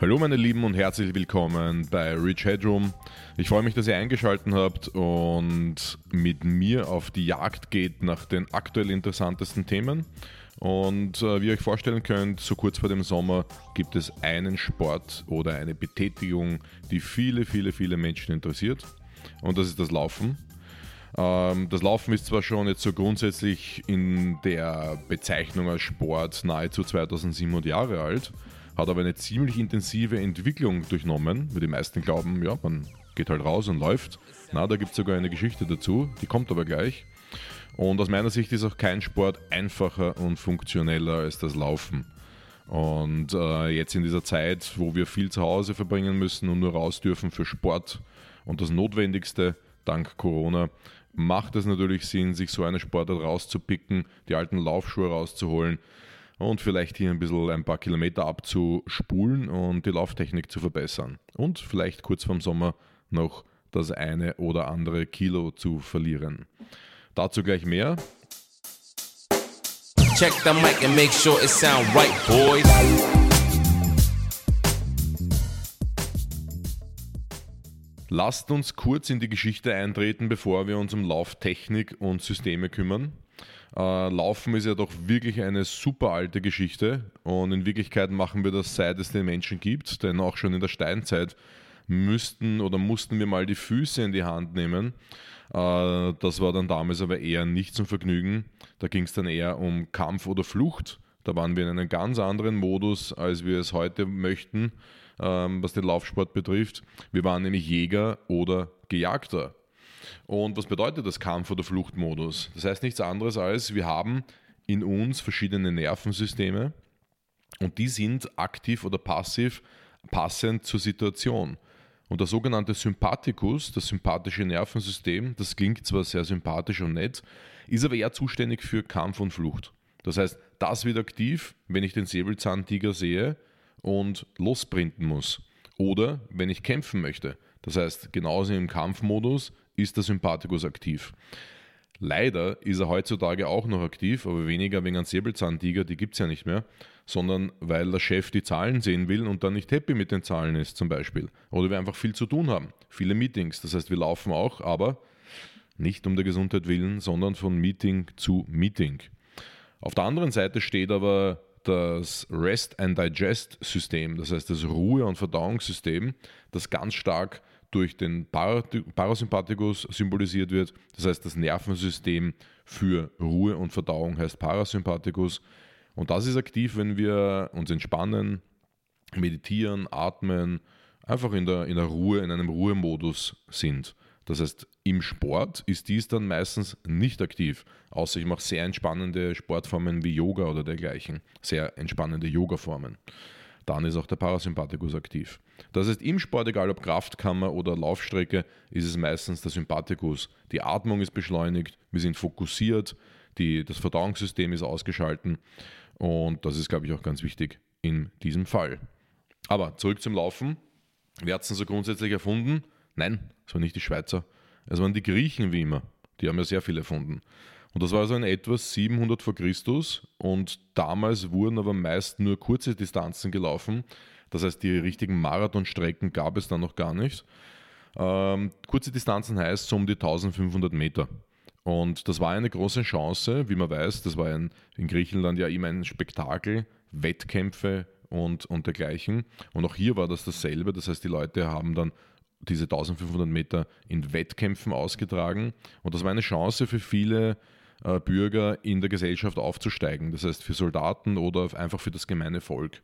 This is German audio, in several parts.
Hallo meine Lieben und herzlich willkommen bei Rich Headroom. Ich freue mich, dass ihr eingeschaltet habt und mit mir auf die Jagd geht nach den aktuell interessantesten Themen. Und äh, wie ihr euch vorstellen könnt, so kurz vor dem Sommer gibt es einen Sport oder eine Betätigung, die viele, viele, viele Menschen interessiert. Und das ist das Laufen. Ähm, das Laufen ist zwar schon jetzt so grundsätzlich in der Bezeichnung als Sport nahezu 2700 Jahre alt, hat aber eine ziemlich intensive Entwicklung durchnommen, weil die meisten glauben, ja, man geht halt raus und läuft. Na, da gibt es sogar eine Geschichte dazu, die kommt aber gleich. Und aus meiner Sicht ist auch kein Sport einfacher und funktioneller als das Laufen. Und äh, jetzt in dieser Zeit, wo wir viel zu Hause verbringen müssen und nur raus dürfen für Sport und das Notwendigste dank Corona, macht es natürlich Sinn, sich so eine Sportart rauszupicken, die alten Laufschuhe rauszuholen und vielleicht hier ein bisschen ein paar Kilometer abzuspulen und die Lauftechnik zu verbessern. Und vielleicht kurz vorm Sommer noch das eine oder andere Kilo zu verlieren. Dazu gleich mehr. Check the mic and make sure it sound right, boys. Lasst uns kurz in die Geschichte eintreten, bevor wir uns um Lauftechnik und Systeme kümmern. Äh, Laufen ist ja doch wirklich eine super alte Geschichte und in Wirklichkeit machen wir das seit es den Menschen gibt, denn auch schon in der Steinzeit müssten oder mussten wir mal die Füße in die Hand nehmen. Äh, das war dann damals aber eher nicht zum Vergnügen. Da ging es dann eher um Kampf oder Flucht. Da waren wir in einem ganz anderen Modus, als wir es heute möchten, ähm, was den Laufsport betrifft. Wir waren nämlich Jäger oder Gejagter. Und was bedeutet das Kampf- oder Fluchtmodus? Das heißt nichts anderes als, wir haben in uns verschiedene Nervensysteme und die sind aktiv oder passiv passend zur Situation. Und der sogenannte Sympathikus, das sympathische Nervensystem, das klingt zwar sehr sympathisch und nett, ist aber eher zuständig für Kampf und Flucht. Das heißt, das wird aktiv, wenn ich den Säbelzahntiger sehe und lossprinten muss. Oder wenn ich kämpfen möchte. Das heißt, genauso im Kampfmodus ist der Sympathikus aktiv. Leider ist er heutzutage auch noch aktiv, aber weniger wegen einem Säbelzahntiger, die gibt es ja nicht mehr, sondern weil der Chef die Zahlen sehen will und dann nicht happy mit den Zahlen ist, zum Beispiel. Oder wir einfach viel zu tun haben, viele Meetings. Das heißt, wir laufen auch, aber nicht um der Gesundheit willen, sondern von Meeting zu Meeting. Auf der anderen Seite steht aber das Rest and Digest System, das heißt das Ruhe- und Verdauungssystem, das ganz stark durch den Parasympathikus symbolisiert wird. Das heißt, das Nervensystem für Ruhe und Verdauung heißt Parasympathikus. Und das ist aktiv, wenn wir uns entspannen, meditieren, atmen, einfach in der, in der Ruhe, in einem Ruhemodus sind. Das heißt, im Sport ist dies dann meistens nicht aktiv, außer ich mache sehr entspannende Sportformen wie Yoga oder dergleichen, sehr entspannende Yoga-Formen dann ist auch der Parasympathikus aktiv. Das heißt, im Sport, egal ob Kraftkammer oder Laufstrecke, ist es meistens der Sympathikus. Die Atmung ist beschleunigt, wir sind fokussiert, die, das Verdauungssystem ist ausgeschalten und das ist, glaube ich, auch ganz wichtig in diesem Fall. Aber zurück zum Laufen. Wer hat es denn so grundsätzlich erfunden? Nein, es waren nicht die Schweizer. Es waren die Griechen wie immer. Die haben ja sehr viel erfunden. Und das war also in etwa 700 vor Christus und damals wurden aber meist nur kurze Distanzen gelaufen. Das heißt, die richtigen Marathonstrecken gab es dann noch gar nicht. Ähm, kurze Distanzen heißt so um die 1500 Meter. Und das war eine große Chance, wie man weiß, das war ein, in Griechenland ja immer ein Spektakel, Wettkämpfe und, und dergleichen. Und auch hier war das dasselbe. Das heißt, die Leute haben dann diese 1500 Meter in Wettkämpfen ausgetragen. Und das war eine Chance für viele Bürger in der Gesellschaft aufzusteigen. Das heißt für Soldaten oder einfach für das gemeine Volk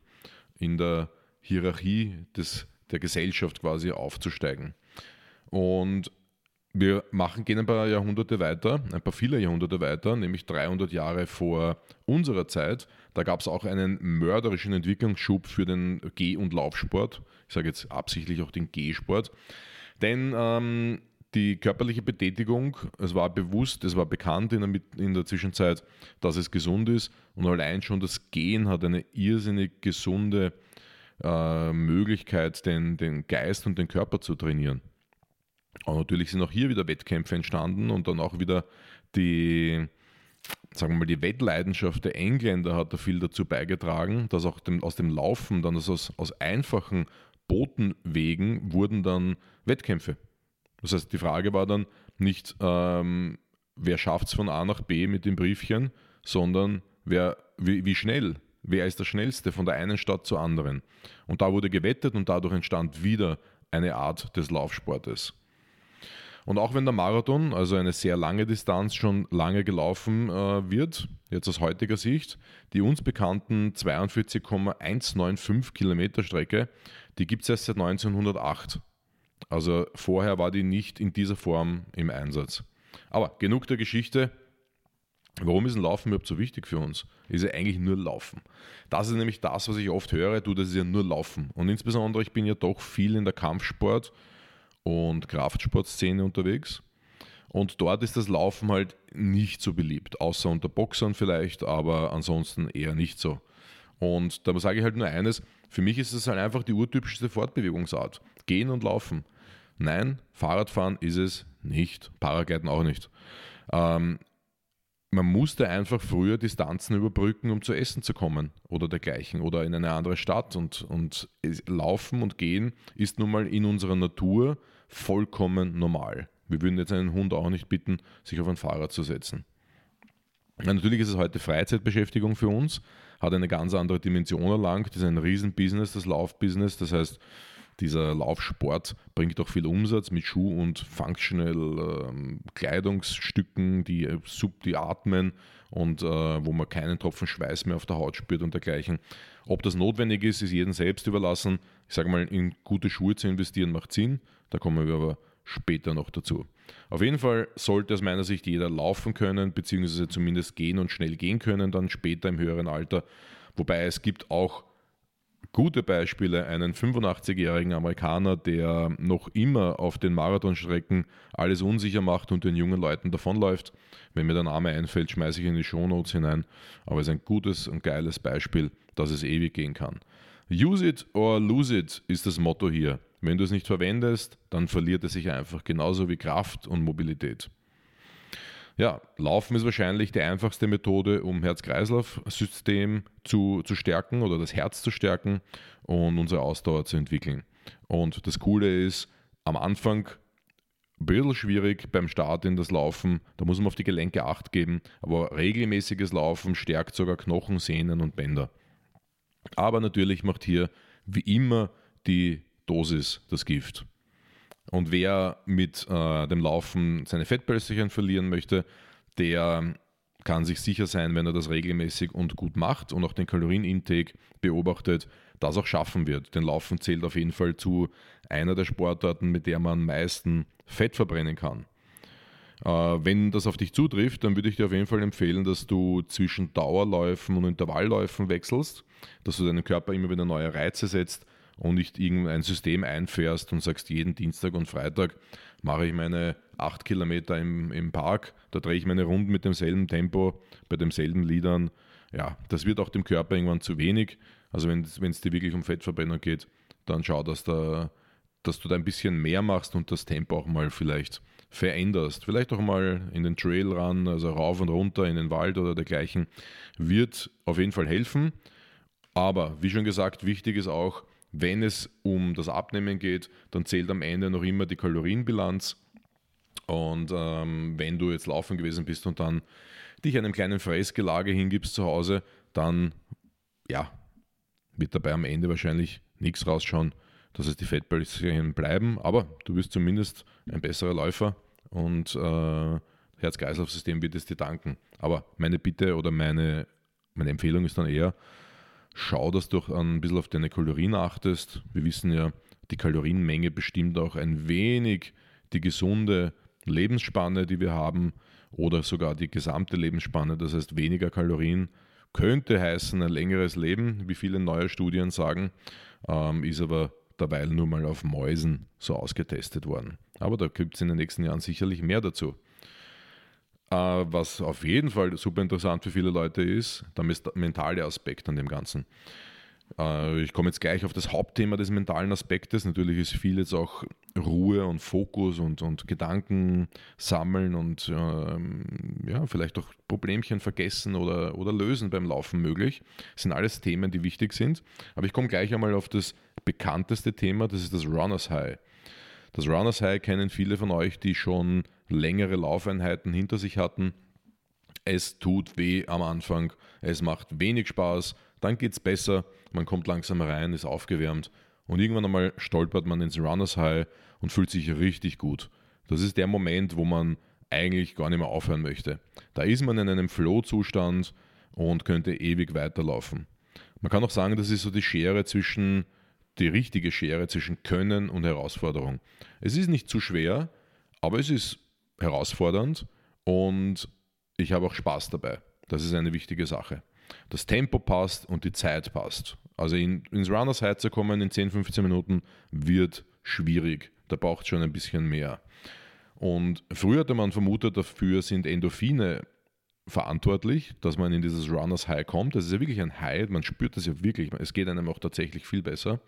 in der Hierarchie des, der Gesellschaft quasi aufzusteigen. Und wir machen, gehen ein paar Jahrhunderte weiter, ein paar viele Jahrhunderte weiter, nämlich 300 Jahre vor unserer Zeit. Da gab es auch einen mörderischen Entwicklungsschub für den Geh- und Laufsport. Ich sage jetzt absichtlich auch den Gehsport. Denn ähm, die körperliche Betätigung, es war bewusst, es war bekannt in der, in der Zwischenzeit, dass es gesund ist und allein schon das Gehen hat eine irrsinnig gesunde äh, Möglichkeit, den, den Geist und den Körper zu trainieren. Und natürlich sind auch hier wieder Wettkämpfe entstanden und dann auch wieder die, sagen wir mal, die Wettleidenschaft der Engländer hat da viel dazu beigetragen, dass auch dem, aus dem Laufen, dann aus, aus einfachen Botenwegen wurden dann Wettkämpfe. Das heißt, die Frage war dann nicht, ähm, wer schafft es von A nach B mit dem Briefchen, sondern wer, wie, wie schnell, wer ist der Schnellste von der einen Stadt zur anderen. Und da wurde gewettet und dadurch entstand wieder eine Art des Laufsportes. Und auch wenn der Marathon, also eine sehr lange Distanz, schon lange gelaufen äh, wird, jetzt aus heutiger Sicht, die uns bekannten 42,195 Kilometer Strecke, die gibt es erst seit 1908. Also vorher war die nicht in dieser Form im Einsatz. Aber genug der Geschichte. Warum ist ein Laufen überhaupt so wichtig für uns? Ist ja eigentlich nur Laufen. Das ist nämlich das, was ich oft höre, du, das ist ja nur Laufen. Und insbesondere, ich bin ja doch viel in der Kampfsport- und Kraftsportszene unterwegs. Und dort ist das Laufen halt nicht so beliebt, außer unter Boxern vielleicht, aber ansonsten eher nicht so. Und da sage ich halt nur eines, für mich ist es halt einfach die urtypischste Fortbewegungsart. Gehen und laufen. Nein, Fahrradfahren ist es nicht, Paragleiten auch nicht. Ähm, man musste einfach früher Distanzen überbrücken, um zu essen zu kommen oder dergleichen oder in eine andere Stadt. Und, und Laufen und Gehen ist nun mal in unserer Natur vollkommen normal. Wir würden jetzt einen Hund auch nicht bitten, sich auf ein Fahrrad zu setzen. Natürlich ist es heute Freizeitbeschäftigung für uns, hat eine ganz andere Dimension erlangt. Ist ein Riesenbusiness, das Laufbusiness. Das heißt, dieser Laufsport bringt auch viel Umsatz mit Schuh- und Functional ähm, Kleidungsstücken, die, äh, die atmen und äh, wo man keinen Tropfen Schweiß mehr auf der Haut spürt und dergleichen. Ob das notwendig ist, ist jedem selbst überlassen. Ich sage mal, in gute Schuhe zu investieren macht Sinn. Da kommen wir aber später noch dazu. Auf jeden Fall sollte aus meiner Sicht jeder laufen können, beziehungsweise zumindest gehen und schnell gehen können, dann später im höheren Alter. Wobei es gibt auch gute Beispiele, einen 85-jährigen Amerikaner, der noch immer auf den Marathonstrecken alles unsicher macht und den jungen Leuten davonläuft. Wenn mir der Name einfällt, schmeiße ich in die Shownotes hinein. Aber es ist ein gutes und geiles Beispiel, dass es ewig gehen kann. Use it or lose it ist das Motto hier. Wenn du es nicht verwendest, dann verliert es sich einfach genauso wie Kraft und Mobilität. Ja, Laufen ist wahrscheinlich die einfachste Methode, um Herz-Kreislauf-System zu, zu stärken oder das Herz zu stärken und unsere Ausdauer zu entwickeln. Und das Coole ist, am Anfang ein bisschen schwierig beim Start in das Laufen, da muss man auf die Gelenke acht geben, aber regelmäßiges Laufen stärkt sogar Knochen, Sehnen und Bänder. Aber natürlich macht hier wie immer die Dosis das Gift. Und wer mit äh, dem Laufen seine Fettpölsterchen verlieren möchte, der kann sich sicher sein, wenn er das regelmäßig und gut macht und auch den Kalorienintake beobachtet, das auch schaffen wird. Denn Laufen zählt auf jeden Fall zu einer der Sportarten, mit der man am meisten Fett verbrennen kann. Äh, wenn das auf dich zutrifft, dann würde ich dir auf jeden Fall empfehlen, dass du zwischen Dauerläufen und Intervallläufen wechselst, dass du deinem Körper immer wieder neue Reize setzt und nicht irgendein System einfährst und sagst, jeden Dienstag und Freitag mache ich meine acht Kilometer im, im Park, da drehe ich meine Runden mit demselben Tempo, bei demselben Liedern. Ja, das wird auch dem Körper irgendwann zu wenig. Also wenn es dir wirklich um Fettverbrennung geht, dann schau, dass, da, dass du da ein bisschen mehr machst und das Tempo auch mal vielleicht veränderst. Vielleicht auch mal in den Trail ran, also rauf und runter in den Wald oder dergleichen, wird auf jeden Fall helfen. Aber wie schon gesagt, wichtig ist auch, wenn es um das Abnehmen geht, dann zählt am Ende noch immer die Kalorienbilanz. Und ähm, wenn du jetzt laufen gewesen bist und dann dich einem kleinen Fressgelage hingibst zu Hause, dann ja, wird dabei am Ende wahrscheinlich nichts rausschauen, dass es die Fettpölzchen bleiben, aber du wirst zumindest ein besserer Läufer und äh, Herz-Kreislauf-System wird es dir danken. Aber meine Bitte oder meine, meine Empfehlung ist dann eher, schau, dass du auch ein bisschen auf deine Kalorien achtest. Wir wissen ja, die Kalorienmenge bestimmt auch ein wenig die gesunde Lebensspanne, die wir haben, oder sogar die gesamte Lebensspanne. Das heißt, weniger Kalorien könnte heißen ein längeres Leben, wie viele neue Studien sagen, ähm, ist aber derweil nur mal auf Mäusen so ausgetestet worden. Aber da gibt es in den nächsten Jahren sicherlich mehr dazu. Äh, was auf jeden Fall super interessant für viele Leute ist, der mentale Aspekt an dem Ganzen. Äh, ich komme jetzt gleich auf das Hauptthema des mentalen Aspektes. Natürlich ist viel jetzt auch Ruhe und Fokus und, und Gedanken sammeln und ähm, ja, vielleicht auch Problemchen vergessen oder, oder lösen beim Laufen möglich. Das sind alles Themen, die wichtig sind. Aber ich komme gleich einmal auf das bekannteste Thema, das ist das Runners High. Das Runners High kennen viele von euch, die schon längere Laufeinheiten hinter sich hatten. Es tut weh am Anfang, es macht wenig Spaß, dann geht es besser, man kommt langsam rein, ist aufgewärmt und irgendwann einmal stolpert man ins Runners High und fühlt sich richtig gut. Das ist der Moment, wo man eigentlich gar nicht mehr aufhören möchte. Da ist man in einem Flow-Zustand und könnte ewig weiterlaufen. Man kann auch sagen, das ist so die Schere zwischen, die richtige Schere zwischen Können und Herausforderung. Es ist nicht zu schwer, aber es ist herausfordernd und ich habe auch Spaß dabei. Das ist eine wichtige Sache. Das Tempo passt und die Zeit passt. Also in, ins Runners High zu kommen in 10, 15 Minuten wird schwierig. Da braucht es schon ein bisschen mehr. Und früher hatte man vermutet, dafür sind Endorphine verantwortlich, dass man in dieses Runners High kommt. Das ist ja wirklich ein High, man spürt das ja wirklich. Es geht einem auch tatsächlich viel besser.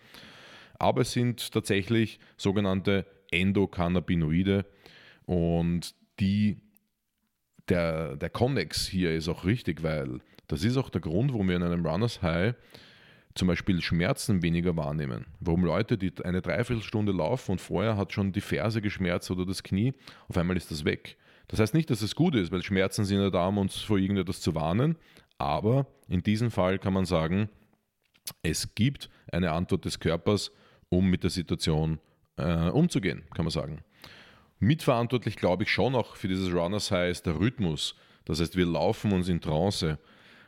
Aber es sind tatsächlich sogenannte Endokannabinoide und die der, der Connex hier ist auch richtig, weil das ist auch der Grund, warum wir in einem Runners High zum Beispiel Schmerzen weniger wahrnehmen. Warum Leute, die eine Dreiviertelstunde laufen und vorher hat schon die Ferse geschmerzt oder das Knie, auf einmal ist das weg. Das heißt nicht, dass es gut ist, weil Schmerzen sind ja da, um uns vor irgendetwas zu warnen, aber in diesem Fall kann man sagen, es gibt eine Antwort des Körpers, um mit der Situation äh, umzugehen, kann man sagen. Mitverantwortlich glaube ich schon auch für dieses Runners High ist der Rhythmus. Das heißt, wir laufen uns in Trance.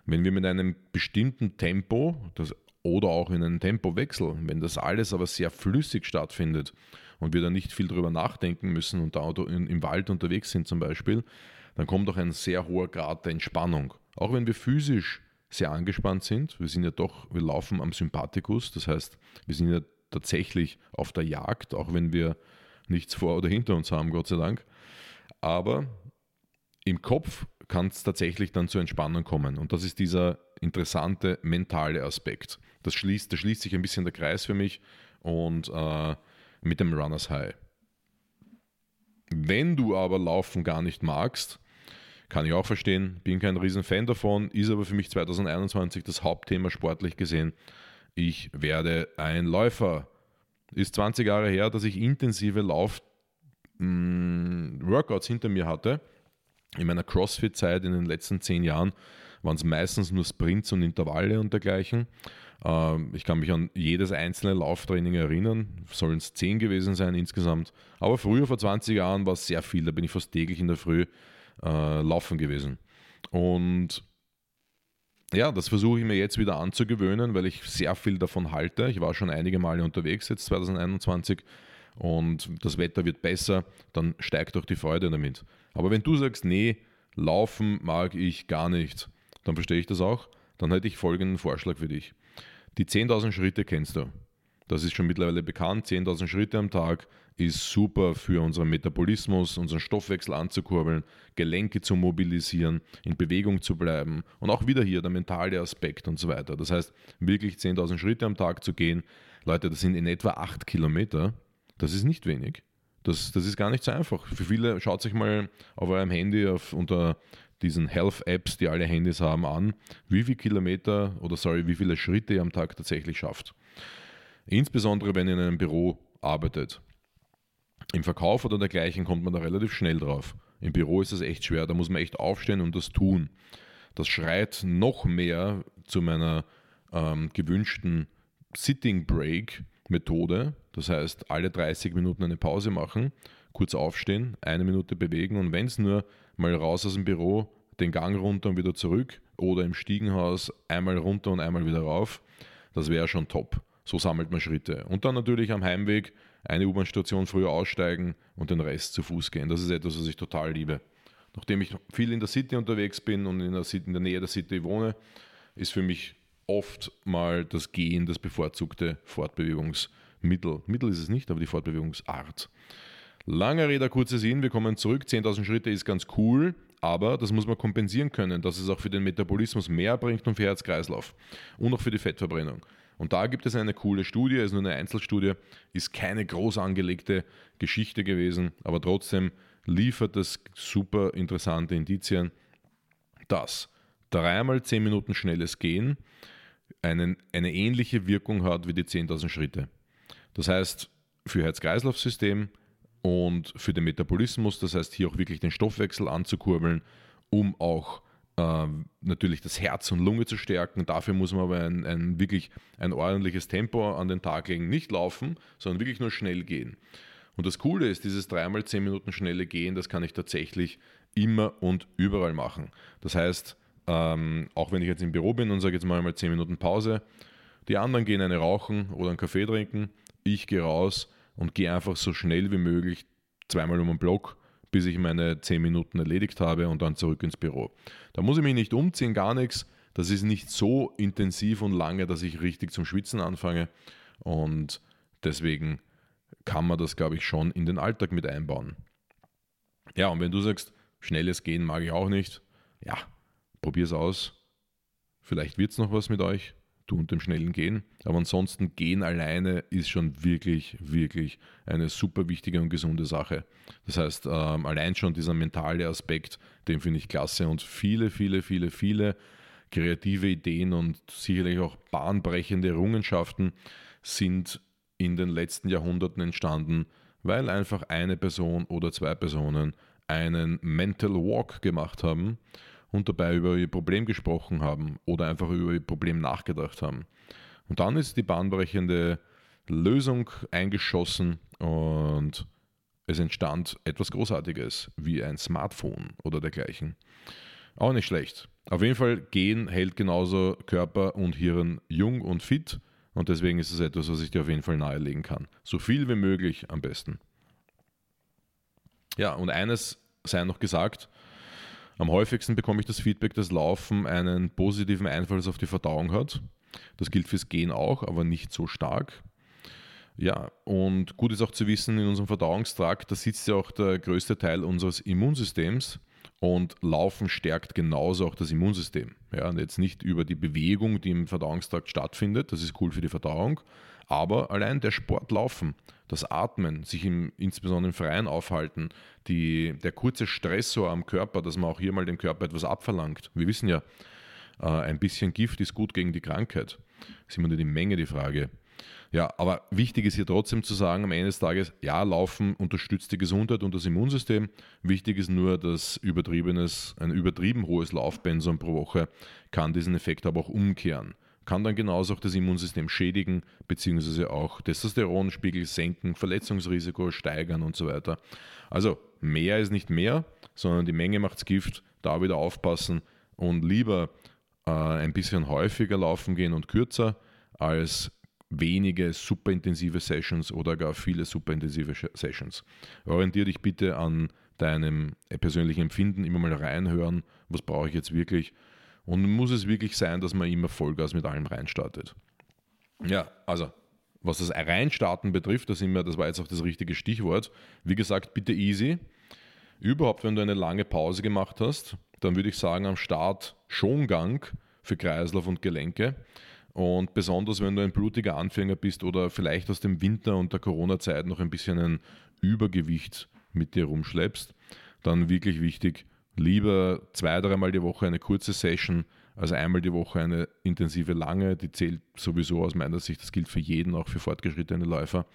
Wenn wir mit einem bestimmten Tempo das, oder auch in einem Tempowechsel, wenn das alles aber sehr flüssig stattfindet und wir da nicht viel drüber nachdenken müssen und da im Wald unterwegs sind zum Beispiel, dann kommt auch ein sehr hoher Grad der Entspannung. Auch wenn wir physisch sehr angespannt sind, wir sind ja doch, wir laufen am Sympathikus, das heißt, wir sind ja tatsächlich auf der Jagd, auch wenn wir nichts vor oder hinter uns haben, Gott sei Dank. Aber im Kopf kann es tatsächlich dann zur Entspannung kommen. Und das ist dieser interessante mentale Aspekt. Das schließt, da schließt sich ein bisschen der Kreis für mich und äh, mit dem Runners High. Wenn du aber Laufen gar nicht magst, kann ich auch verstehen, bin kein Riesenfan davon, ist aber für mich 2021 das Hauptthema sportlich gesehen. Ich werde ein Läufer ist 20 Jahre her, dass ich intensive Lauf-Workouts hm, hinter mir hatte. In meiner CrossFit-Zeit in den letzten 10 Jahren waren es meistens nur Sprints und Intervalle und dergleichen. Ähm, ich kann mich an jedes einzelne Lauftraining erinnern, sollen es 10 gewesen sein insgesamt. Aber früher, vor 20 Jahren, war es sehr viel, da bin ich fast täglich in der Früh äh, laufen gewesen. Und ja, das versuche ich mir jetzt wieder anzugewöhnen, weil ich sehr viel davon halte. Ich war schon einige Male unterwegs jetzt 2021 und das Wetter wird besser, dann steigt auch die Freude damit. Aber wenn du sagst, nee, laufen mag ich gar nicht, dann verstehe ich das auch. Dann hätte ich folgenden Vorschlag für dich. Die 10.000 Schritte kennst du. Das ist schon mittlerweile bekannt. 10.000 Schritte am Tag ist super für unseren Metabolismus, unseren Stoffwechsel anzukurbeln, Gelenke zu mobilisieren, in Bewegung zu bleiben und auch wieder hier der mentale Aspekt und so weiter. Das heißt, wirklich 10.000 Schritte am Tag zu gehen, Leute, das sind in etwa 8 Kilometer, das ist nicht wenig. Das, das ist gar nicht so einfach. Für viele, schaut sich mal auf eurem Handy auf, unter diesen Health-Apps, die alle Handys haben, an, wie viele Kilometer oder sorry, wie viele Schritte ihr am Tag tatsächlich schafft. Insbesondere wenn ihr in einem Büro arbeitet. Im Verkauf oder dergleichen kommt man da relativ schnell drauf. Im Büro ist es echt schwer, da muss man echt aufstehen und das tun. Das schreit noch mehr zu meiner ähm, gewünschten Sitting Break Methode. Das heißt, alle 30 Minuten eine Pause machen, kurz aufstehen, eine Minute bewegen und wenn es nur mal raus aus dem Büro, den Gang runter und wieder zurück oder im Stiegenhaus einmal runter und einmal wieder rauf, das wäre schon top. So sammelt man Schritte. Und dann natürlich am Heimweg eine U-Bahn-Station früher aussteigen und den Rest zu Fuß gehen. Das ist etwas, was ich total liebe. Nachdem ich viel in der City unterwegs bin und in der, City, in der Nähe der City wohne, ist für mich oft mal das Gehen das bevorzugte Fortbewegungsmittel. Mittel ist es nicht, aber die Fortbewegungsart. Lange Rede, kurzer Sinn, wir kommen zurück. 10.000 Schritte ist ganz cool, aber das muss man kompensieren können, dass es auch für den Metabolismus mehr bringt und für Herz-Kreislauf und auch für die Fettverbrennung. Und da gibt es eine coole Studie, ist nur eine Einzelstudie, ist keine groß angelegte Geschichte gewesen, aber trotzdem liefert es super interessante Indizien, dass dreimal 10 Minuten schnelles Gehen einen, eine ähnliche Wirkung hat wie die 10.000 Schritte. Das heißt, für Herz-Kreislauf-System und für den Metabolismus, das heißt hier auch wirklich den Stoffwechsel anzukurbeln, um auch äh, natürlich das Herz und Lunge zu stärken. Dafür muss man aber ein, ein, wirklich ein ordentliches Tempo an den Tag legen, nicht laufen, sondern wirklich nur schnell gehen. Und das Coole ist, dieses dreimal 10 Minuten schnelle Gehen, das kann ich tatsächlich immer und überall machen. Das heißt, ähm, auch wenn ich jetzt im Büro bin und sage jetzt mal, mal 10 Minuten Pause, die anderen gehen eine rauchen oder einen Kaffee trinken, ich gehe raus und gehe einfach so schnell wie möglich zweimal um den Block, bis ich meine 10 Minuten erledigt habe und dann zurück ins Büro. Da muss ich mich nicht umziehen, gar nichts. Das ist nicht so intensiv und lange, dass ich richtig zum Schwitzen anfange. Und deswegen kann man das, glaube ich, schon in den Alltag mit einbauen. Ja, und wenn du sagst, schnelles Gehen mag ich auch nicht, ja, probier es aus. Vielleicht wird es noch was mit euch, du und dem schnellen Gehen. Aber ansonsten Gehen alleine ist schon wirklich, wirklich eine super wichtige und gesunde Sache. Das heißt, ähm, allein schon dieser mentale Aspekt, den finde ich klasse und viele, viele, viele, viele kreative Ideen und sicherlich auch bahnbrechende Errungenschaften sind in den letzten Jahrhunderten entstanden, weil einfach eine Person oder zwei Personen einen Mental Walk gemacht haben und dabei über ihr Problem gesprochen haben oder einfach über ihr Problem nachgedacht haben. Und dann ist die bahnbrechende Lösung eingeschossen und es entstand etwas Großartiges wie ein Smartphone oder dergleichen. Auch nicht schlecht. Auf jeden Fall, Gehen hält genauso Körper und Hirn jung und fit und deswegen ist es etwas, was ich dir auf jeden Fall nahelegen kann. So viel wie möglich am besten. Ja, und eines sei noch gesagt, am häufigsten bekomme ich das Feedback, dass Laufen einen positiven Einfluss auf die Verdauung hat. Das gilt fürs Gehen auch, aber nicht so stark. Ja, und gut ist auch zu wissen, in unserem Verdauungstrakt, da sitzt ja auch der größte Teil unseres Immunsystems und Laufen stärkt genauso auch das Immunsystem. Ja, und jetzt nicht über die Bewegung, die im Verdauungstrakt stattfindet, das ist cool für die Verdauung, aber allein der Sport Laufen, das Atmen, sich im, insbesondere im Freien aufhalten, die, der kurze Stressor am Körper, dass man auch hier mal dem Körper etwas abverlangt. Wir wissen ja, äh, ein bisschen Gift ist gut gegen die Krankheit. Das ist immer nur die Menge die Frage. Ja, aber wichtig ist hier trotzdem zu sagen, am Ende des Tages, ja, Laufen unterstützt die Gesundheit und das Immunsystem. Wichtig ist nur, dass übertriebenes, ein übertrieben hohes Laufpensum pro Woche kann diesen Effekt aber auch umkehren kann dann genauso auch das Immunsystem schädigen, beziehungsweise auch Testosteronspiegel senken, Verletzungsrisiko steigern und so weiter. Also mehr ist nicht mehr, sondern die Menge macht's Gift, da wieder aufpassen und lieber äh, ein bisschen häufiger laufen gehen und kürzer als wenige superintensive Sessions oder gar viele superintensive Sessions. Orientiere dich bitte an deinem persönlichen Empfinden, immer mal reinhören, was brauche ich jetzt wirklich und muss es wirklich sein, dass man immer Vollgas mit allem reinstartet. Ja, also was das Reinstarten betrifft, das, immer, das war jetzt auch das richtige Stichwort. Wie gesagt, bitte easy. Überhaupt, wenn du eine lange Pause gemacht hast, dann würde ich sagen, am Start Schongang für Kreislauf und Gelenke. Und besonders, wenn du ein blutiger Anfänger bist oder vielleicht aus dem Winter und der Corona-Zeit noch ein bisschen ein Übergewicht mit dir rumschleppst, dann wirklich wichtig, lieber zwei, dreimal die Woche eine kurze Session als einmal die Woche eine intensive lange. Die zählt sowieso aus meiner Sicht, das gilt für jeden, auch für fortgeschrittene Läufer.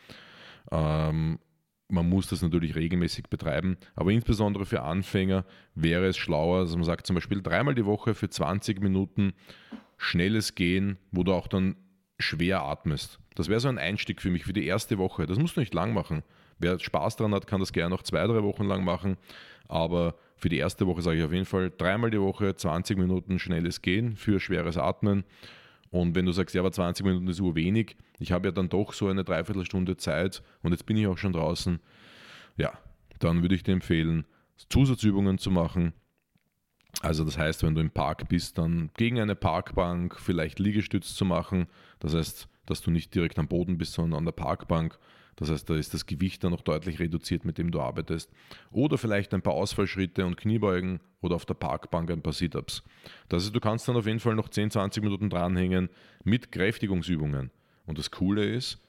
Ähm, man muss das natürlich regelmäßig betreiben, aber insbesondere für Anfänger wäre es schlauer, dass man sagt zum Beispiel dreimal die Woche für 20 Minuten schnelles Gehen, wo du auch dann schwer atmest. Das wäre so ein Einstieg für mich für die erste Woche. Das musst du nicht lang machen. Wer Spaß daran hat, kann das gerne noch zwei, drei Wochen lang machen. Aber für die erste Woche sage ich auf jeden Fall dreimal die Woche 20 Minuten schnelles Gehen für schweres Atmen. Und wenn du sagst, ja, aber 20 Minuten ist wenig, ich habe ja dann doch so eine Dreiviertelstunde Zeit und jetzt bin ich auch schon draußen, ja, dann würde ich dir empfehlen, Zusatzübungen zu machen. Also das heißt, wenn du im Park bist, dann gegen eine Parkbank vielleicht Liegestütz zu machen. Das heißt, dass du nicht direkt am Boden bist, sondern an der Parkbank Das heißt, da ist das Gewicht dann noch deutlich reduziert, mit dem du arbeitest. Oder vielleicht ein paar Ausfallschritte und Kniebeugen oder auf der Parkbank ein paar Sit-Ups. Das heißt, du kannst dann auf jeden Fall noch 10, 20 Minuten dranhängen mit Kräftigungsübungen. Und das Coole ist,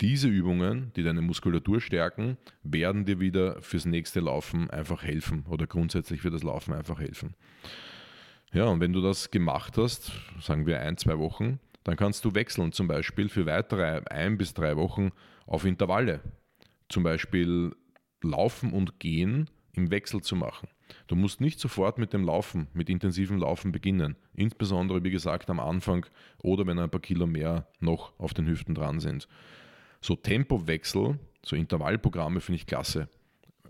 diese Übungen, die deine Muskulatur stärken, werden dir wieder fürs nächste Laufen einfach helfen oder grundsätzlich für das Laufen einfach helfen. Ja, und wenn du das gemacht hast, sagen wir ein, zwei Wochen, dann kannst du wechseln, zum Beispiel für weitere ein bis drei Wochen auf Intervalle. Zum Beispiel Laufen und Gehen im Wechsel zu machen. Du musst nicht sofort mit dem Laufen, mit intensivem Laufen beginnen. Insbesondere, wie gesagt, am Anfang oder wenn ein paar Kilo mehr noch auf den Hüften dran sind. So Tempowechsel, so Intervallprogramme finde ich klasse.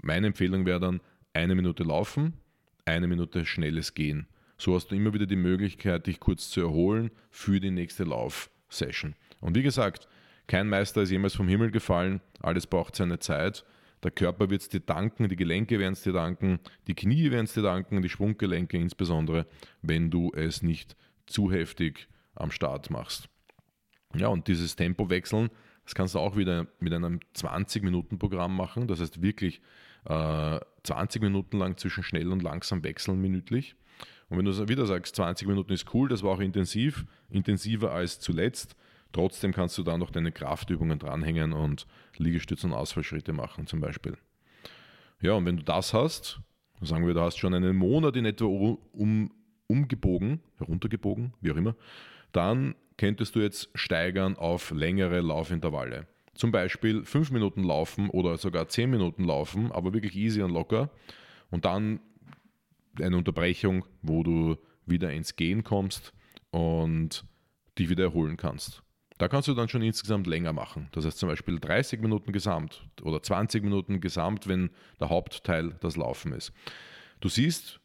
Meine Empfehlung wäre dann eine Minute laufen, eine Minute schnelles Gehen. So hast du immer wieder die Möglichkeit, dich kurz zu erholen für die nächste Laufsession. Und wie gesagt, kein Meister ist jemals vom Himmel gefallen, alles braucht seine Zeit. Der Körper wird es dir danken, die Gelenke werden es dir danken, die Knie werden es dir danken, die Sprunggelenke insbesondere, wenn du es nicht zu heftig am Start machst. Ja, und dieses Tempo wechseln, das kannst du auch wieder mit einem 20-Minuten-Programm machen. Das heißt wirklich äh, 20 Minuten lang zwischen schnell und langsam wechseln minütlich. Und wenn du wieder sagst, 20 Minuten ist cool, das war auch intensiv, intensiver als zuletzt, trotzdem kannst du da noch deine Kraftübungen dranhängen und Liegestütze und Ausfallschritte machen zum Beispiel. Ja, und wenn du das hast, sagen wir, du hast schon einen Monat in etwa um, umgebogen, heruntergebogen, wie auch immer, dann könntest du jetzt steigern auf längere Laufintervalle. Zum Beispiel 5 Minuten laufen oder sogar 10 Minuten laufen, aber wirklich easy und locker. Und dann eine Unterbrechung, wo du wieder ins Gehen kommst und dich wieder erholen kannst. Da kannst du dann schon insgesamt länger machen. Das heißt zum Beispiel 30 Minuten gesamt oder 20 Minuten gesamt, wenn der Hauptteil das Laufen ist. Du siehst,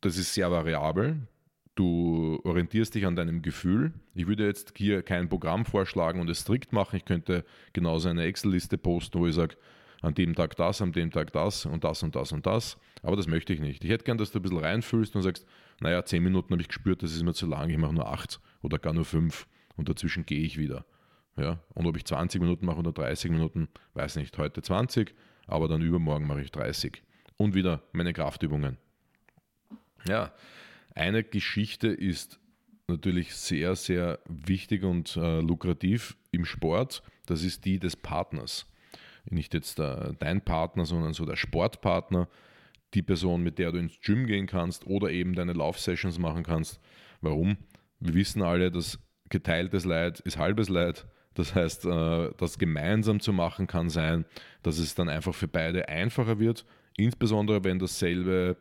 das ist sehr variabel. Du orientierst dich an deinem Gefühl. Ich würde jetzt hier kein Programm vorschlagen und es strikt machen. Ich könnte genauso eine Excel-Liste posten, wo ich sage, an dem Tag das, an dem Tag das und das und das und das. Aber das möchte ich nicht. Ich hätte gern, dass du ein bisschen reinfühlst und sagst, naja, zehn Minuten habe ich gespürt, das ist mir zu lang, ich mache nur acht oder gar nur fünf und dazwischen gehe ich wieder. Ja? Und ob ich 20 Minuten mache oder 30 Minuten, weiß nicht. Heute 20, aber dann übermorgen mache ich 30. Und wieder meine Kraftübungen. Ja, eine Geschichte ist natürlich sehr, sehr wichtig und äh, lukrativ im Sport. Das ist die des Partners nicht jetzt der, dein Partner, sondern so der Sportpartner, die Person, mit der du ins Gym gehen kannst oder eben deine Laufsessions machen kannst. Warum? Wir wissen alle, dass geteiltes Leid ist halbes Leid. Das heißt, äh, das gemeinsam zu machen kann sein, dass es dann einfach für beide einfacher wird, insbesondere wenn dasselbe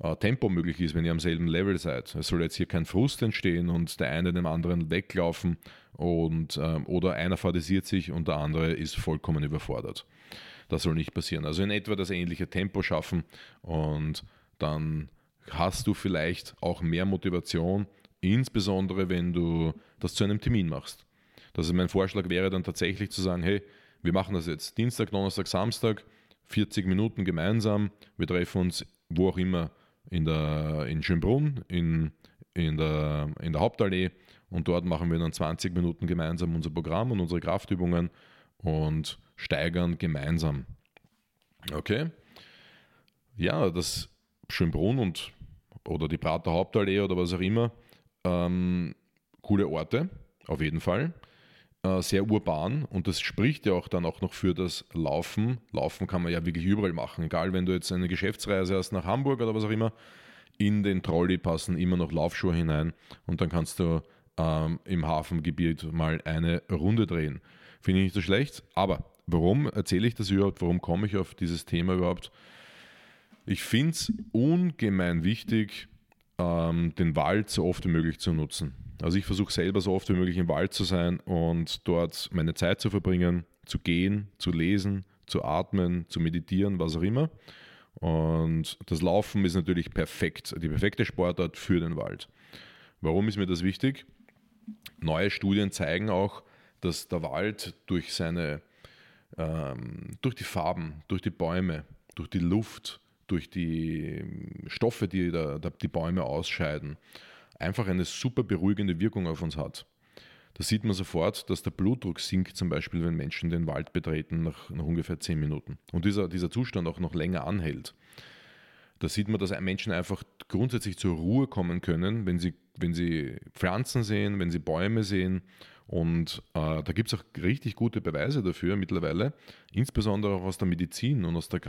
äh, Tempo möglich ist, wenn ihr am selben Level seid. Es soll jetzt hier kein Frust entstehen und der eine dem anderen weglaufen und, ähm, oder einer fadisiert sich und der andere ist vollkommen überfordert. Das soll nicht passieren. Also in etwa das ähnliche Tempo schaffen und dann hast du vielleicht auch mehr Motivation, insbesondere wenn du das zu einem Termin machst. Das ist mein Vorschlag wäre dann tatsächlich zu sagen, hey, wir machen das jetzt Dienstag, Donnerstag, Samstag, 40 Minuten gemeinsam, wir treffen uns wo auch immer in, der, in Schönbrunn, in, in, der, in der Hauptallee und dort machen wir dann 20 Minuten gemeinsam unser Programm und unsere Kraftübungen und steigern gemeinsam. Okay? Ja, das Schönbrunn und oder die Prater Hauptallee oder was auch immer, ähm, coole Orte, auf jeden Fall. Äh, sehr urban und das spricht ja auch dann auch noch für das Laufen. Laufen kann man ja wirklich überall machen, egal wenn du jetzt eine Geschäftsreise hast nach Hamburg oder was auch immer. In den Trolley passen immer noch Laufschuhe hinein und dann kannst du ähm, im Hafengebiet mal eine Runde drehen. Finde ich nicht so schlecht, aber warum erzähle ich das überhaupt? Warum komme ich auf dieses Thema überhaupt? Ich finde es ungemein wichtig, ähm, den Wald so oft wie möglich zu nutzen. Also ich versuche selber so oft wie möglich im Wald zu sein und dort meine Zeit zu verbringen, zu gehen, zu lesen, zu atmen, zu meditieren, was auch immer. Und das Laufen ist natürlich perfekt, die perfekte Sportart für den Wald. Warum ist mir das wichtig? Neue Studien zeigen auch, dass der Wald durch seine, ähm, durch die Farben, durch die Bäume, durch die Luft, durch die Stoffe, die da, die Bäume ausscheiden, einfach eine super beruhigende Wirkung auf uns hat. da sieht man sofort, dass der Blutdruck sinkt, zum Beispiel, wenn Menschen den Wald betreten nach, nach ungefähr 10 Minuten. Und dieser, dieser Zustand auch noch länger anhält. Da sieht man, dass Menschen einfach grundsätzlich zur Ruhe kommen können, wenn sie, wenn sie Pflanzen sehen, wenn sie Bäume sehen. Und äh, da gibt es auch richtig gute Beweise dafür mittlerweile, insbesondere auch aus der Medizin und aus der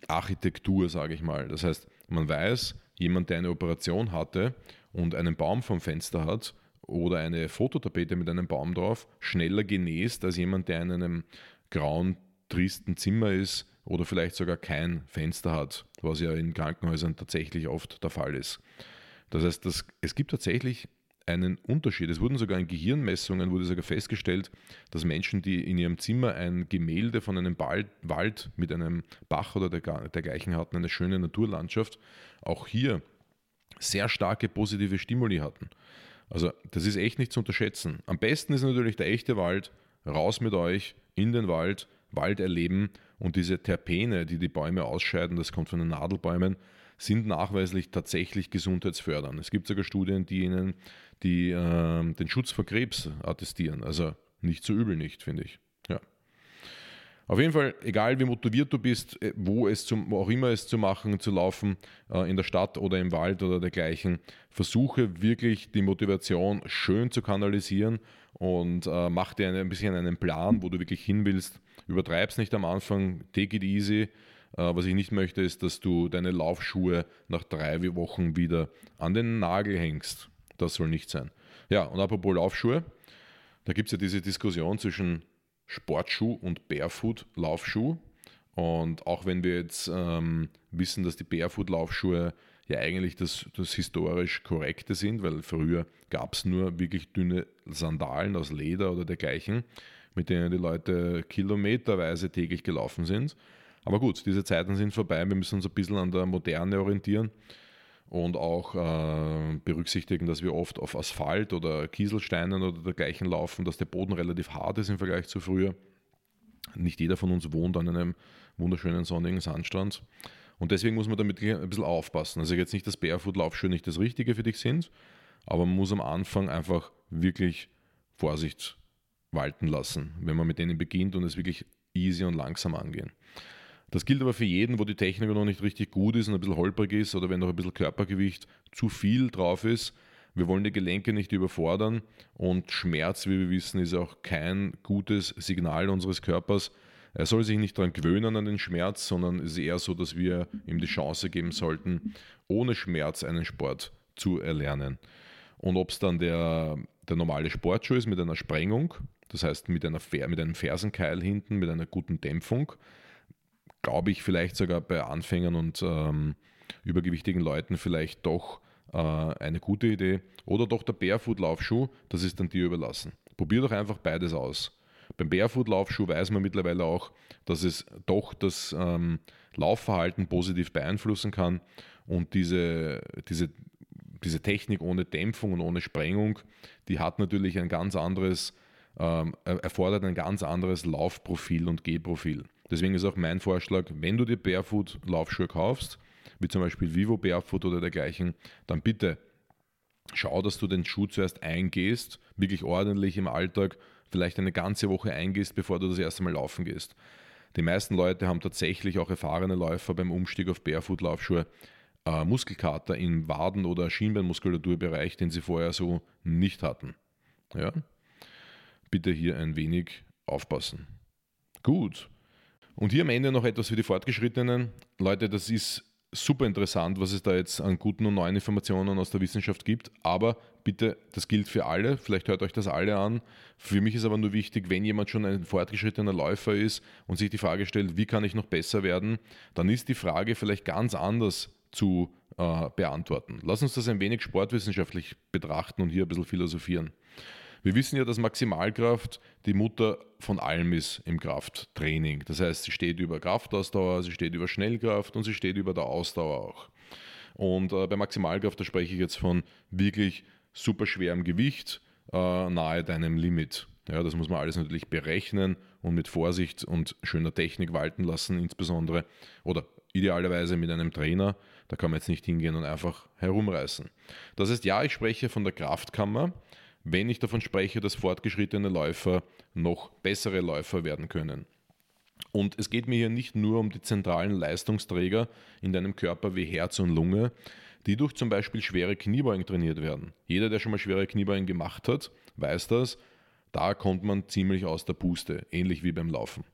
Krankenanstaltsarchitektur, sage ich mal. Das heißt, man weiß, jemand, der eine Operation hatte und einen Baum vom Fenster hat, oder eine Fototapete mit einem Baum drauf schneller genäst als jemand, der in einem grauen, tristen Zimmer ist oder vielleicht sogar kein Fenster hat, was ja in Krankenhäusern tatsächlich oft der Fall ist. Das heißt, das, es gibt tatsächlich einen Unterschied. Es wurden sogar in Gehirnmessungen wurde sogar festgestellt, dass Menschen, die in ihrem Zimmer ein Gemälde von einem Wald mit einem Bach oder dergleichen hatten, eine schöne Naturlandschaft, auch hier sehr starke positive Stimuli hatten. Also das ist echt nicht zu unterschätzen. Am besten ist natürlich der echte Wald, raus mit euch in den Wald, Wald erleben und diese Terpene, die die Bäume ausscheiden, das kommt von den Nadelbäumen, sind nachweislich tatsächlich gesundheitsfördernd. Es gibt sogar Studien, die ihnen die, äh, den Schutz vor Krebs attestieren. Also nicht so übel nicht, finde ich. Ja. Auf jeden Fall, egal wie motiviert du bist, äh, wo es zum, wo auch immer es zu machen, zu laufen, äh, in der Stadt oder im Wald oder dergleichen, versuche wirklich die Motivation schön zu kanalisieren und äh, mach dir ein bisschen einen Plan, wo du wirklich hin willst. Übertreib's nicht am Anfang, take it easy. Was ich nicht möchte, ist, dass du deine Laufschuhe nach drei Wochen wieder an den Nagel hängst. Das soll nicht sein. Ja, und apropos Laufschuhe, da gibt es ja diese Diskussion zwischen Sportschuh und Barefoot-Laufschuh. Und auch wenn wir jetzt ähm, wissen, dass die Barefoot-Laufschuhe ja eigentlich das, das historisch Korrekte sind, weil früher gab es nur wirklich dünne Sandalen aus Leder oder dergleichen, mit denen die Leute kilometerweise täglich gelaufen sind. Aber gut, diese Zeiten sind vorbei, wir müssen uns ein bisschen an der Moderne orientieren und auch äh, berücksichtigen, dass wir oft auf Asphalt oder Kieselsteinen oder dergleichen laufen, dass der Boden relativ hart ist im Vergleich zu früher. Nicht jeder von uns wohnt an einem wunderschönen sonnigen Sandstrand. Und deswegen muss man damit ein bisschen aufpassen. Also jetzt nicht, dass Barefoot-Laufschuhe nicht das Richtige für dich sind, aber man muss am Anfang einfach wirklich Vorsicht walten lassen, wenn man mit denen beginnt und es wirklich easy und langsam angehen. Das gilt aber für jeden, wo die Technik noch nicht richtig gut ist und ein bisschen holprig ist oder wenn noch ein bisschen Körpergewicht zu viel drauf ist. Wir wollen die Gelenke nicht überfordern und Schmerz, wie wir wissen, ist auch kein gutes Signal unseres Körpers. Er soll sich nicht daran gewöhnen an den Schmerz, sondern es ist eher so, dass wir ihm die Chance geben sollten, ohne Schmerz einen Sport zu erlernen. Und ob es dann der, der normale Sportschuh ist mit einer Sprengung, das heißt mit, einer, mit einem Fersenkeil hinten, mit einer guten Dämpfung, glaube ich, vielleicht sogar bei Anfängern und ähm, übergewichtigen Leuten vielleicht doch äh, eine gute Idee. Oder doch der Barefoot-Laufschuh, das ist dann dir überlassen. Probier doch einfach beides aus. Beim Barefoot-Laufschuh weiß man mittlerweile auch, dass es doch das ähm, Laufverhalten positiv beeinflussen kann und diese, diese, diese Technik ohne Dämpfung und ohne Sprengung, die hat natürlich ein ganz anderes, ähm, erfordert ein ganz anderes Laufprofil und Gehprofil. Deswegen ist auch mein Vorschlag, wenn du dir Barefoot-Laufschuhe kaufst, wie zum Beispiel Vivo Barefoot oder dergleichen, dann bitte schau, dass du den Schuh zuerst eingehst, wirklich ordentlich im Alltag, vielleicht eine ganze Woche eingehst, bevor du das erste Mal laufen gehst. Die meisten Leute haben tatsächlich auch erfahrene Läufer beim Umstieg auf Barefoot-Laufschuhe äh, Muskelkater im Waden- oder Schienbeinmuskulaturbereich, den sie vorher so nicht hatten. Ja? Bitte hier ein wenig aufpassen. Gut. Und hier am Ende noch etwas für die Fortgeschrittenen. Leute, das ist super interessant, was es da jetzt an guten und neuen Informationen aus der Wissenschaft gibt. Aber bitte, das gilt für alle. Vielleicht hört euch das alle an. Für mich ist aber nur wichtig, wenn jemand schon ein fortgeschrittener Läufer ist und sich die Frage stellt, wie kann ich noch besser werden, dann ist die Frage vielleicht ganz anders zu äh, beantworten. Lass uns das ein wenig sportwissenschaftlich betrachten und hier ein bisschen philosophieren. Wir wissen ja, dass Maximalkraft die Mutter von allem ist im Krafttraining. Das heißt, sie steht über Kraftausdauer, sie steht über Schnellkraft und sie steht über der Ausdauer auch. Und äh, bei Maximalkraft, da spreche ich jetzt von wirklich super schwerem Gewicht äh, nahe deinem Limit. Ja, das muss man alles natürlich berechnen und mit Vorsicht und schöner Technik walten lassen, insbesondere oder idealerweise mit einem Trainer. Da kann man jetzt nicht hingehen und einfach herumreißen. Das heißt, ja, ich spreche von der Kraftkammer, wenn ich davon spreche, dass fortgeschrittene Läufer noch bessere Läufer werden können. Und es geht mir hier nicht nur um die zentralen Leistungsträger in deinem Körper wie Herz und Lunge, die durch zum Beispiel schwere Kniebeugen trainiert werden. Jeder, der schon mal schwere Kniebeugen gemacht hat, weiß das. Da kommt man ziemlich aus der Puste, ähnlich wie beim Laufen.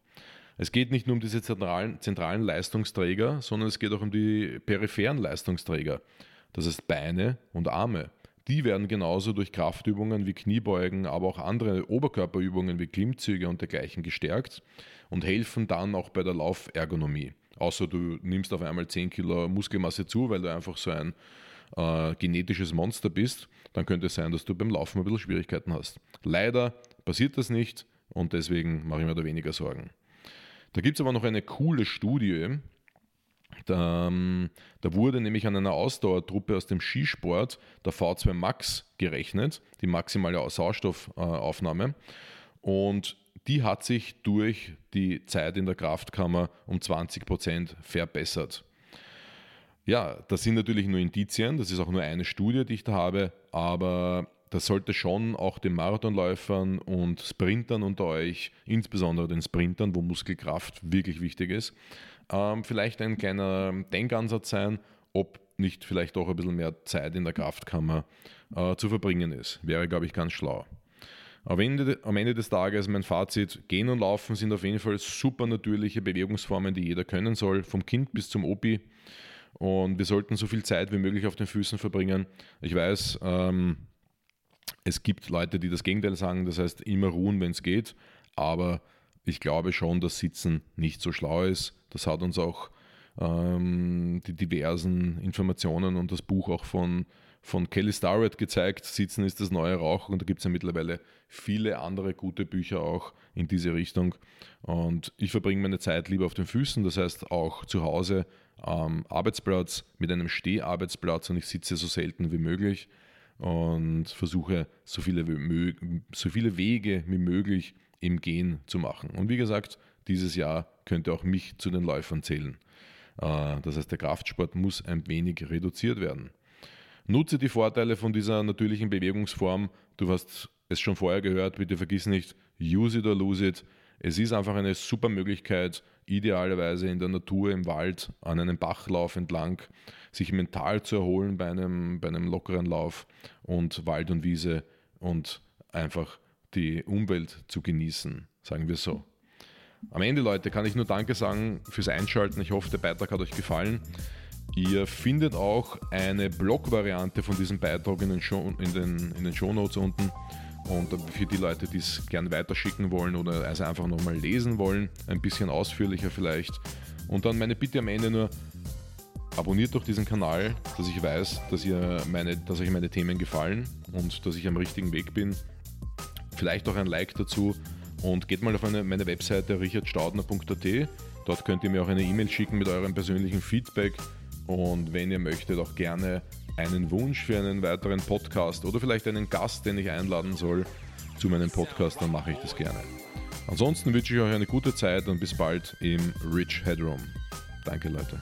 Es geht nicht nur um diese zentralen, zentralen Leistungsträger, sondern es geht auch um die peripheren Leistungsträger. Das heißt Beine und Arme. Die werden genauso durch Kraftübungen wie Kniebeugen, aber auch andere Oberkörperübungen wie Klimmzüge und dergleichen gestärkt und helfen dann auch bei der Laufergonomie. Außer du nimmst auf einmal 10 Kilo Muskelmasse zu, weil du einfach so ein äh, genetisches Monster bist, dann könnte es sein, dass du beim Laufen ein bisschen Schwierigkeiten hast. Leider passiert das nicht und deswegen mache ich mir da weniger Sorgen. Da gibt es aber noch eine coole Studie. Da, ähm, da, wurde nämlich an einer Ausdauertruppe aus dem Skisport der V2 Max gerechnet, die maximale Sauerstoffaufnahme. Und die hat sich durch die Zeit in der Kraftkammer um 20% verbessert. Ja, das sind natürlich nur Indizien, das ist auch nur eine Studie, die ich da habe, aber das sollte schon auch den Marathonläufern und Sprintern unter euch, insbesondere den Sprintern, wo Muskelkraft wirklich wichtig ist, ähm, vielleicht ein kleiner Denkansatz sein, ob nicht vielleicht auch ein bisschen mehr Zeit in der Kraftkammer äh, zu verbringen ist. Wäre, glaube ich, ganz schlau. Am Ende, am Ende des Tages mein Fazit, Gehen und Laufen sind auf jeden Fall super natürliche Bewegungsformen, die jeder können soll, vom Kind bis zum Opi. Und wir sollten so viel Zeit wie möglich auf den Füßen verbringen. Ich weiß, ähm, es gibt Leute, die das Gegenteil sagen, das heißt immer ruhen, wenn es geht. Aber ich glaube schon, dass Sitzen nicht so schlau ist. Das hat uns auch ähm, die diversen Informationen und das Buch auch von von Kelly Starrett gezeigt, Sitzen ist das neue Rauchen und da gibt es ja mittlerweile viele andere gute Bücher auch in diese Richtung. Und ich verbringe meine Zeit lieber auf den Füßen, das heißt auch zu Hause am Arbeitsplatz mit einem Steharbeitsplatz und ich sitze so selten wie möglich und versuche so viele, so viele Wege wie möglich im Gehen zu machen. Und wie gesagt, dieses Jahr könnte auch mich zu den Läufern zählen. Äh, das heißt, der Kraftsport muss ein wenig reduziert werden. Nutze die Vorteile von dieser natürlichen Bewegungsform. Du hast es schon vorher gehört, bitte vergiss nicht, use it or lose it. Es ist einfach eine super Möglichkeit, idealerweise in der Natur, im Wald, an einem Bachlauf entlang, sich mental zu erholen bei einem, bei einem lockeren Lauf und Wald und Wiese und einfach die Umwelt zu genießen, sagen wir so. Am Ende, Leute, kann ich nur Danke sagen fürs Einschalten. Ich hoffe, der Beitrag hat euch gefallen. Ihr findet auch eine Blog-Variante von diesem Beitrag in den, Show, in den, in den Shownotes unten. Und für die Leute, die es gern weiterschicken wollen oder also einfach nochmal lesen wollen, ein bisschen ausführlicher vielleicht. Und dann meine Bitte am Ende nur, abonniert doch diesen Kanal, dass ich weiß, dass, ihr meine, dass euch meine Themen gefallen und dass ich am richtigen Weg bin. Vielleicht auch ein Like dazu und geht mal auf meine, meine Webseite richardstaudner.at. Dort könnt ihr mir auch eine E-Mail schicken mit eurem persönlichen Feedback und wenn ihr möchtet, auch gerne einen Wunsch für einen weiteren Podcast oder vielleicht einen Gast, den ich einladen soll zu meinem Podcast, dann mache ich das gerne. Ansonsten wünsche ich euch eine gute Zeit und bis bald im Rich Headroom. Danke Leute.